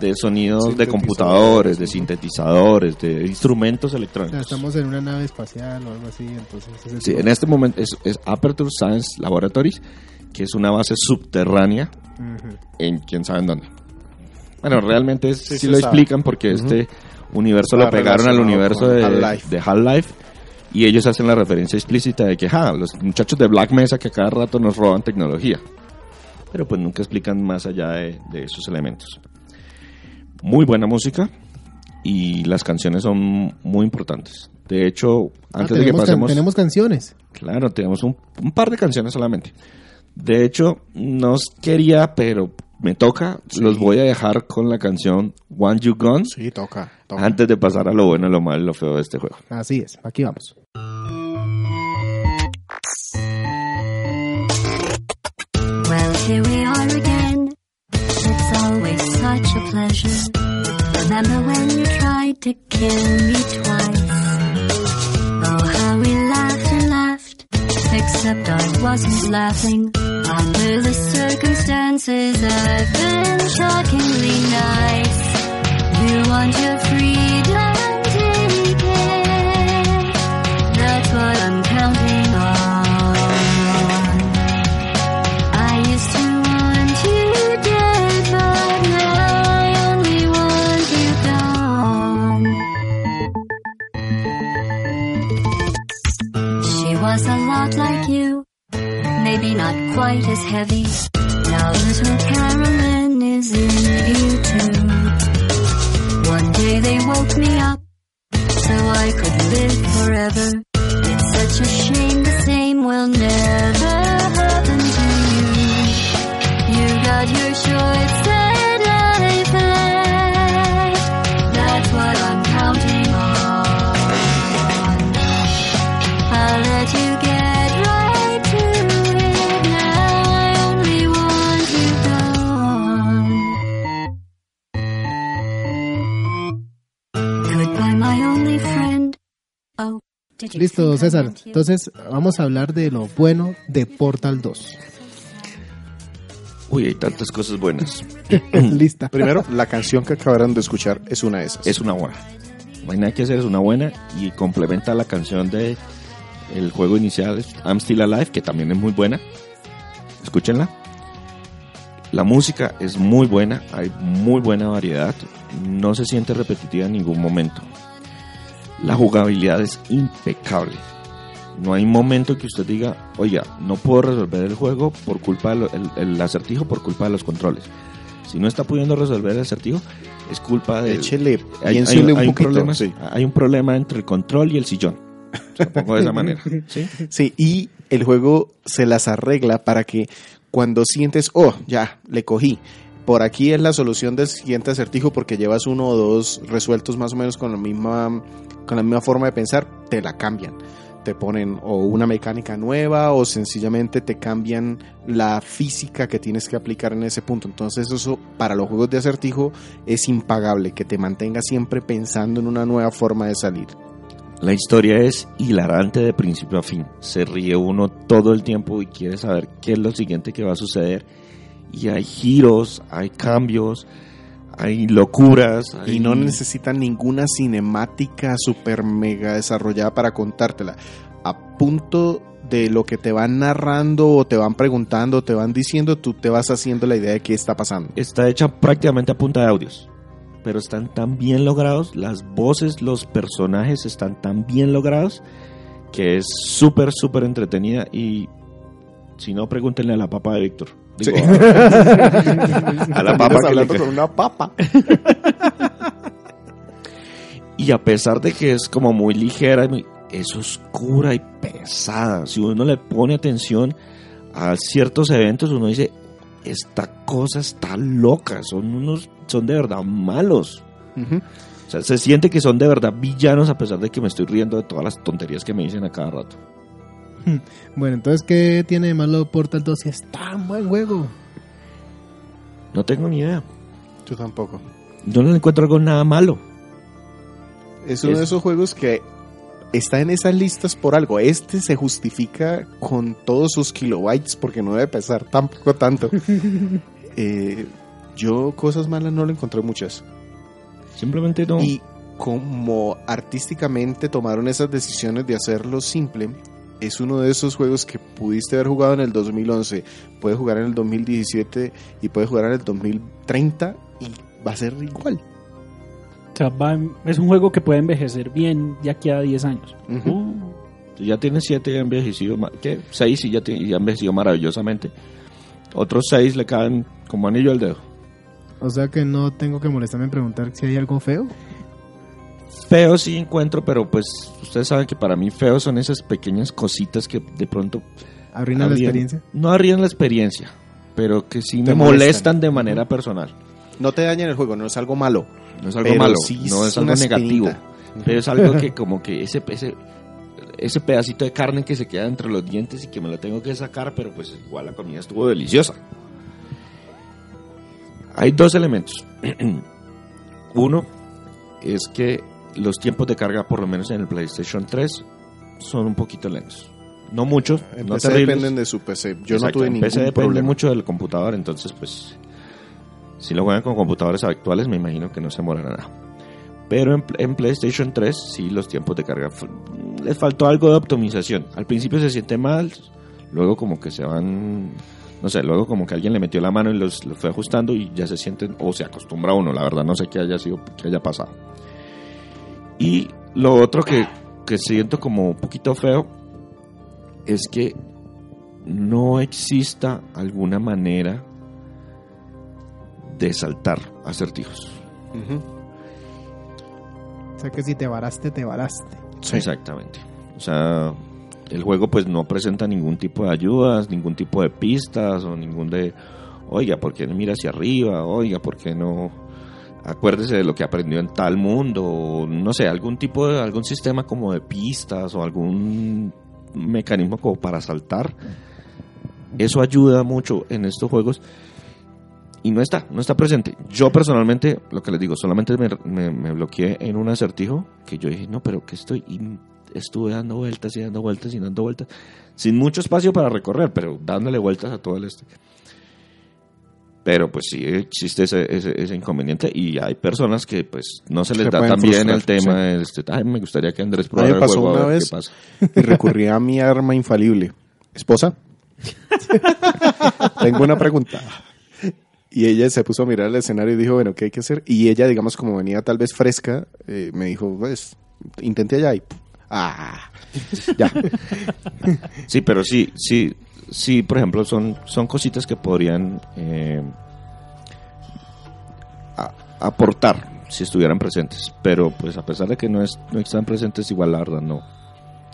de sonidos de computadores, de sintetizadores, de instrumentos O sea, electrónicos. estamos en una nave espacial o algo así, entonces... es el Sí, en este momento es, es Aperture Science Laboratories, que es una base subterránea en quién sabe en dónde. Bueno, realmente es- Sí, lo sabe. explican porque este universo lo pegaron al universo de Half-Life. de y ellos hacen la referencia explícita de que ja, los muchachos de Black Mesa que cada rato nos roban tecnología. Pero pues nunca explican más allá de, de esos elementos. Muy buena música y las canciones son muy importantes. De hecho, Ah, antes de que can- pasemos... tenemos canciones. Claro, tenemos un, un par de canciones solamente. De hecho, no quería, pero me toca. Los voy a dejar con la canción Want You Gone Sí, toca. toca. antes de pasar a lo bueno, lo malo y lo feo de este juego. Así es, aquí vamos. Well, here we are again. It's always such a pleasure. Remember when you tried to kill me twice? Oh, how we laughed and laughed. Except I wasn't laughing. Under the circumstances, I've been shockingly nice. You want your freedom, it. That's what I'm counting on. I used to want you dead, but now I only want you gone. She was a lot like you, maybe not quite as heavy. Now little Carolyn is in you too. One day they woke me up so I could live forever. It's such a shame the same will never happen to you. You got your short Listo, think I César. Entonces, vamos a hablar de lo bueno de Portal 2. Uy, hay tantas cosas buenas. <laughs> Lista. Primero, la canción que acabaron de escuchar es una de esas. Es una buena. No hay nada que hacer, es una buena y complementa la canción de el juego inicial I'm Still Alive, que también es muy buena. Escúchenla. La música es muy buena, hay muy buena variedad, no se siente repetitiva en ningún momento. La jugabilidad es impecable. No hay momento que usted diga, oiga, no puedo resolver el juego por culpa del el, acertijo, por culpa de los controles. Si no está pudiendo resolver el acertijo, es culpa de... Échele, Hay, un problema, sí. hay un problema entre el control y el sillón. Se lo pongo de esa manera. <laughs> ¿sí? Sí, y el juego se las arregla para que cuando sientes, oh, ya, le cogí. Por aquí es la solución del siguiente acertijo porque llevas uno o dos resueltos más o menos con la misma, con la misma forma de pensar, te la cambian. Te ponen o una mecánica nueva o sencillamente te cambian la física que tienes que aplicar en ese punto. Entonces eso para los juegos de acertijo es impagable, que te mantenga siempre pensando en una nueva forma de salir. La historia es hilarante de principio a fin. Se ríe uno todo el tiempo y quiere saber qué es lo siguiente que va a suceder. Y hay giros, hay cambios, hay locuras. Y no necesitan ninguna cinemática super mega desarrollada para contártela. A punto de lo que te van narrando o te van preguntando o te van diciendo, tú te vas haciendo la idea de qué está pasando. Está hecha prácticamente a punta de audios. Pero están tan bien logrados, las voces, los personajes están tan bien logrados que es súper, súper entretenida y si no, pregúntenle a la papa de Víctor. Digo, a la <laughs> papa que le hablando con una papa. <laughs> Y a pesar de que es como muy ligera, es oscura y pesada. Si uno le pone atención a ciertos eventos, uno dice, esta cosa está loca, son unos, son de verdad malos. O sea, se siente que son de verdad villanos a pesar de que me estoy riendo de todas las tonterías que me dicen a cada rato. <laughs> Bueno, entonces, ¿qué tiene de malo Portal 2 si es tan buen juego? No tengo ni idea. Yo tampoco. Yo no le encuentro algo nada malo. Es uno Es- de esos juegos que está en esas listas por algo. Este se justifica con todos sus kilobytes porque no debe pesar tampoco tanto. <laughs> Eh, yo cosas malas no le encontré muchas. Simplemente no. Y como artísticamente tomaron esas decisiones de hacerlo simple, es uno de esos juegos que pudiste haber jugado en el 2011, puedes jugar en el 2017 y puedes jugar en el 2030 y va a ser igual. O sea, va es un juego que puede envejecer bien de aquí a 10 años. Uh, si ya tiene siete y ha envejecido, ma- ¿qué? Seis y ya, tiene- y ha envejecido maravillosamente. Otros seis le caen como anillo al dedo. O sea que no tengo que molestarme en preguntar si hay algo feo. Feo sí encuentro, pero pues ustedes saben que para mí feo son esas pequeñas cositas que de pronto Arruina la arruinan- experiencia. No arruinan la experiencia, pero que sí me molestan. molestan de manera personal. No te dañan el juego, no es algo malo. No es algo Pero malo, sí no es es algo negativo. Pero es algo que <laughs> como que ese, ese, ese pedacito de carne que se queda entre los dientes y que me lo tengo que sacar, pero pues igual la comida estuvo deliciosa. Hay dos elementos. <clears throat> Uno es que los tiempos de carga, por lo menos en el PlayStation 3, son un poquito lentos. No mucho, En no PC terribles. dependen de su PC. Yo Exacto, no tuve en ningún PC depende problema. mucho del computador, entonces pues si lo juegan con computadores actuales me imagino que no se demorará nada. Pero en, en PlayStation 3 sí los tiempos de carga les faltó algo de optimización. Al principio se siente mal, luego como que se van no sé, luego como que alguien le metió la mano y los, los fue ajustando y ya se sienten o se acostumbra uno, la verdad no sé qué haya sido qué haya pasado. Y lo otro que, que siento como un poquito feo es que no exista alguna manera de saltar acertijos. Ujú. O sea que si te varaste, te varaste. Sí. Exactamente. O sea, el juego pues no presenta ningún tipo de ayudas, ningún tipo de pistas o ningún de, oiga, ¿por qué no mira hacia arriba? Oiga, ¿por qué no? Acuérdese de lo que aprendió en tal mundo, no sé, algún tipo de, algún sistema como de pistas o algún mecanismo como para saltar. Eso ayuda mucho en estos juegos y no está, no está presente. Yo personalmente, lo que les digo, solamente me, me- me bloqueé en un acertijo que yo dije, no, pero que estoy, y estuve dando vueltas y dando vueltas y dando vueltas, sin mucho espacio para recorrer, pero dándole vueltas a todo el este. Pero pues sí existe ese, ese, ese inconveniente y hay personas que pues no se les Se da tan bien el tema, este, "Ay, me gustaría que Andrés probara me el pasó juego, a una ver vez. qué pasa. y recurrí a mi arma infalible. ¿Esposa? <laughs> Tengo una pregunta. Y ella se puso a mirar el escenario y dijo, bueno, ¿qué hay que hacer? Y ella, digamos, como venía tal vez fresca, eh, me dijo, pues, intenté allá y... Ah, ya. Sí, pero sí, sí, sí, por ejemplo, son, son cositas que podrían eh, a- aportar si estuvieran presentes. Pero pues a pesar de que no, es, no están presentes, igual la verdad no,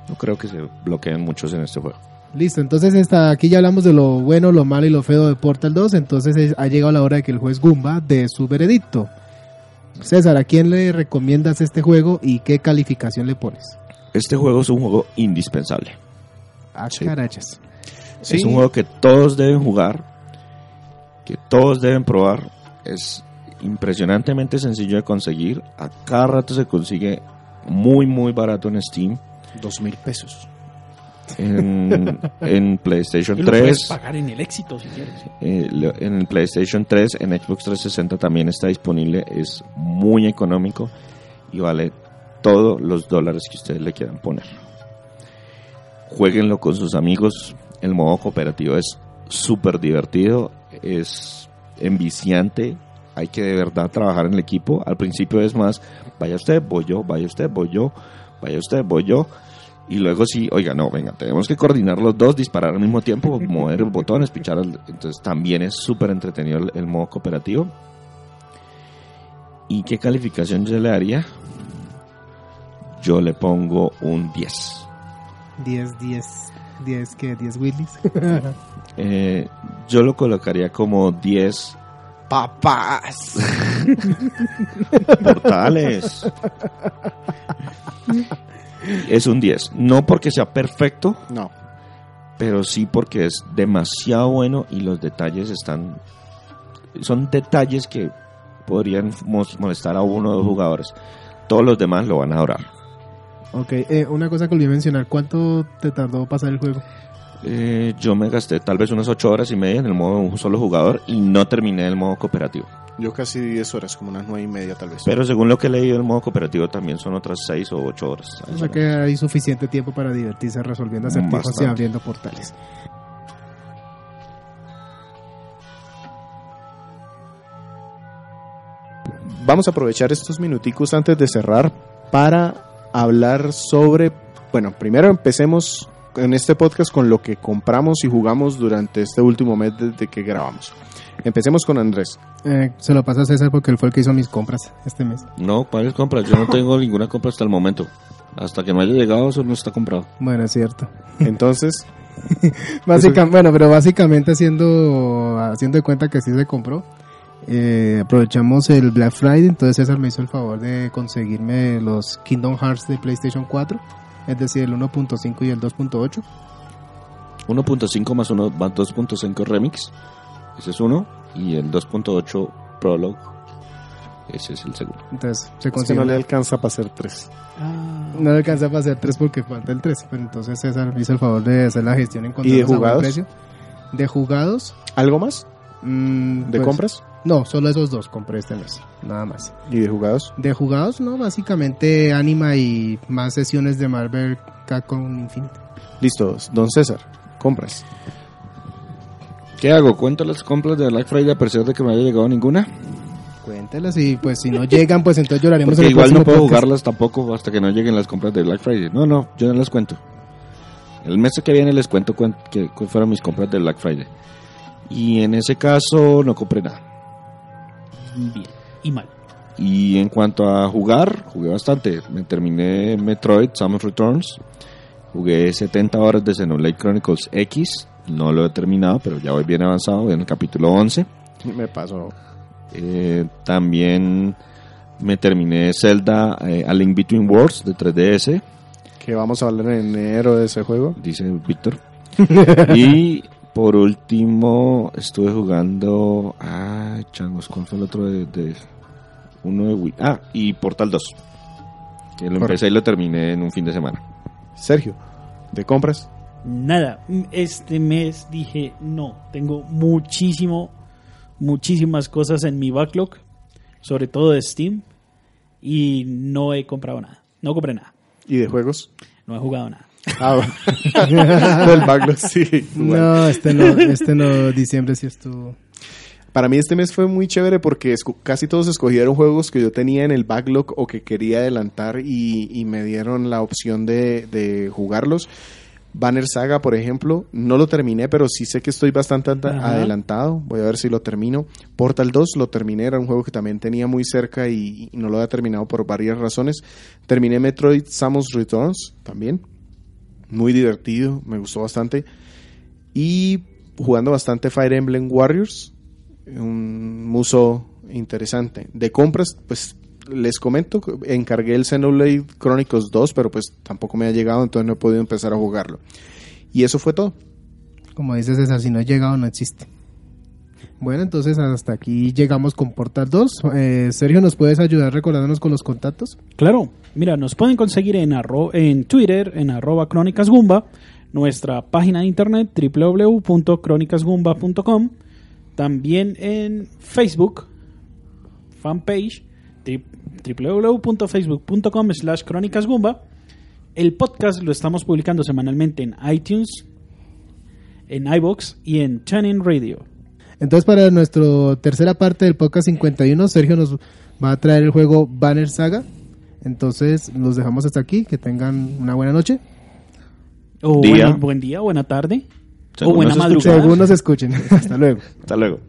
no creo que se bloqueen muchos en este juego. Listo, entonces hasta aquí ya hablamos de lo bueno, lo malo y lo feo de Portal 2. Entonces es- ha llegado la hora de que el juez Gumba dé su veredicto. César, ¿a quién le recomiendas este juego y qué calificación le pones? Este juego es un juego indispensable. Ah, Sí. carachas. Sí. Es un juego que todos deben jugar, que todos deben probar. Es impresionantemente sencillo de conseguir. A cada rato se consigue muy, muy barato en Steam. Dos mil pesos. En, <laughs> en PlayStation Y lo puedes 3, pagar en el éxito si quieres. eh, en el PlayStation 3, en Xbox 360 también está disponible. Es muy económico y vale todos los dólares que ustedes le quieran poner. Jueguenlo con sus amigos. El modo cooperativo es súper divertido, es enviciante. Hay que de verdad trabajar en el equipo. Al principio es más, vaya usted, voy yo, vaya usted, voy yo, vaya usted, voy yo. Y luego sí, oiga, no, venga, tenemos que coordinar los dos, disparar al mismo tiempo, mover botones, pichar. al- Entonces también es súper entretenido el, el modo cooperativo. ¿Y qué calificación yo le daría? Yo le pongo un 10. 10, 10, 10, ¿qué? 10 Willys. <laughs> Eh, yo lo colocaría como 10 Papás. portales. <laughs> es un 10. No porque sea perfecto, No. pero sí porque es demasiado bueno y los detalles están... Son detalles que podrían molestar a uno o dos jugadores. Todos los demás lo van a adorar. Ok, eh, una cosa que olvidé mencionar, ¿cuánto te tardó pasar el juego? Eh, yo me gasté tal vez unas 8 horas y media en el modo de un solo jugador y no terminé el modo cooperativo. Yo casi 10 horas, como unas nueve y media tal vez. Pero según lo que he leído, el modo cooperativo también son otras 6 o 8 horas. O sea que hay suficiente tiempo para divertirse resolviendo acertijos y abriendo portales. vamos a aprovechar estos minuticos antes de cerrar para hablar sobre, bueno, primero empecemos en este podcast con lo que compramos y jugamos durante este último mes desde que grabamos. Empecemos con Andrés. Eh, se lo pasa a César porque él fue el que hizo mis compras este mes. No, ¿cuáles compras? Yo no <laughs> tengo ninguna compra hasta el momento. Hasta que no haya llegado, eso no está comprado. Bueno, es cierto. Entonces, <laughs> Básicamente, bueno, pero básicamente haciendo, haciendo de cuenta que sí se compró. Eh, aprovechamos el Black Friday, entonces César me hizo el favor de conseguirme los Kingdom Hearts de PlayStation 4, es decir, el 1.5 y el 2.8. 1.5 más 1 más 2.5 Remix. Ese es uno. Y el 2.8 Prologue. Ese es el segundo. Entonces se es que no le alcanza para hacer tres. Ah, No le alcanza para hacer 3 porque falta el 3, pero entonces César me hizo el favor de hacer la gestión en ¿Y de a jugados? precio. De jugados. ¿Algo más? mm, ¿De pues, compras? No, solo esos dos compré este mes, nada más. ¿Y de jugados? De jugados, no, básicamente Anima y más sesiones de Marvel Capcom Infinite. Listo, don César, compras. ¿Qué hago? ¿Cuento las compras de Black Friday a pesar de que no haya llegado ninguna? Cuéntelas y pues si no llegan, pues entonces lloraremos Porque en el igual no puedo podcast. jugarlas tampoco hasta que no lleguen las compras de Black Friday. No, no, yo no las cuento. El mes que viene les cuento cuáles fueron mis compras de Black Friday. Y en ese caso no compré nada. Bien. Y mal. Y en cuanto a jugar, jugué bastante. Me terminé Metroid Samus Returns. Jugué 70 horas de Xenoblade Chronicles X. No lo he terminado, pero ya voy bien avanzado, voy en el capítulo 11. <laughs> Me pasó. Eh, también me terminé Zelda eh, A Link Between Worlds de 3DS, Que vamos a hablar en enero de ese juego. dice Víctor. <laughs> y por último estuve jugando... Ah, changos, ¿cuál fue el otro de, de- uno de Wii? Ah, y Portal 2. Que lo Correcto. empecé y lo terminé en un fin de semana. Sergio, ¿de compras? Nada, este mes dije no, tengo muchísimo, muchísimas cosas en mi backlog, sobre todo de Steam, y no he comprado nada, no compré nada, ¿Y de juegos? no he jugado nada. Ah, <laughs> del backlog, sí. Bueno. No, este no, este no, diciembre sí estuvo. Para mí este mes fue muy chévere porque casi todos escogieron juegos que yo tenía en el backlog o que quería adelantar y, y me dieron la opción de, de jugarlos. Banner Saga, por ejemplo, no lo terminé, pero sí sé que estoy bastante Ajá. adelantado. Voy a ver si lo termino. Portal 2 lo terminé, era un juego que también tenía muy cerca y, y no lo había terminado por varias razones. Terminé Metroid Samus Returns también. Muy divertido, me gustó bastante. Y jugando bastante Fire Emblem Warriors, un muso interesante. De compras, pues les comento, encargué el Xenoblade Chronicles 2, pero pues tampoco me ha llegado, entonces no he podido empezar a jugarlo. Y eso fue todo. Como dices César, si no ha llegado no existe. Bueno, entonces hasta aquí llegamos con Portal 2. Eh, Sergio, ¿nos puedes ayudar recordándonos con los contactos? Claro, mira, nos pueden conseguir en, arro- en Twitter, en arroba crónicasgumba, nuestra página de internet www.crónicasgumba.com, también en Facebook, fanpage www.facebook.com slash crónicasgumba. El podcast lo estamos publicando semanalmente en iTunes, en iBox y en Tuning Radio. Entonces, para nuestra tercera parte del podcast 51, Sergio nos va a traer el juego Banner Saga. Entonces, los dejamos hasta aquí. Que tengan una buena noche. O Día. buen día, buena tarde. Según o buena nos escuchen. madrugada. Según nos escuchen. <laughs> hasta luego. Hasta luego.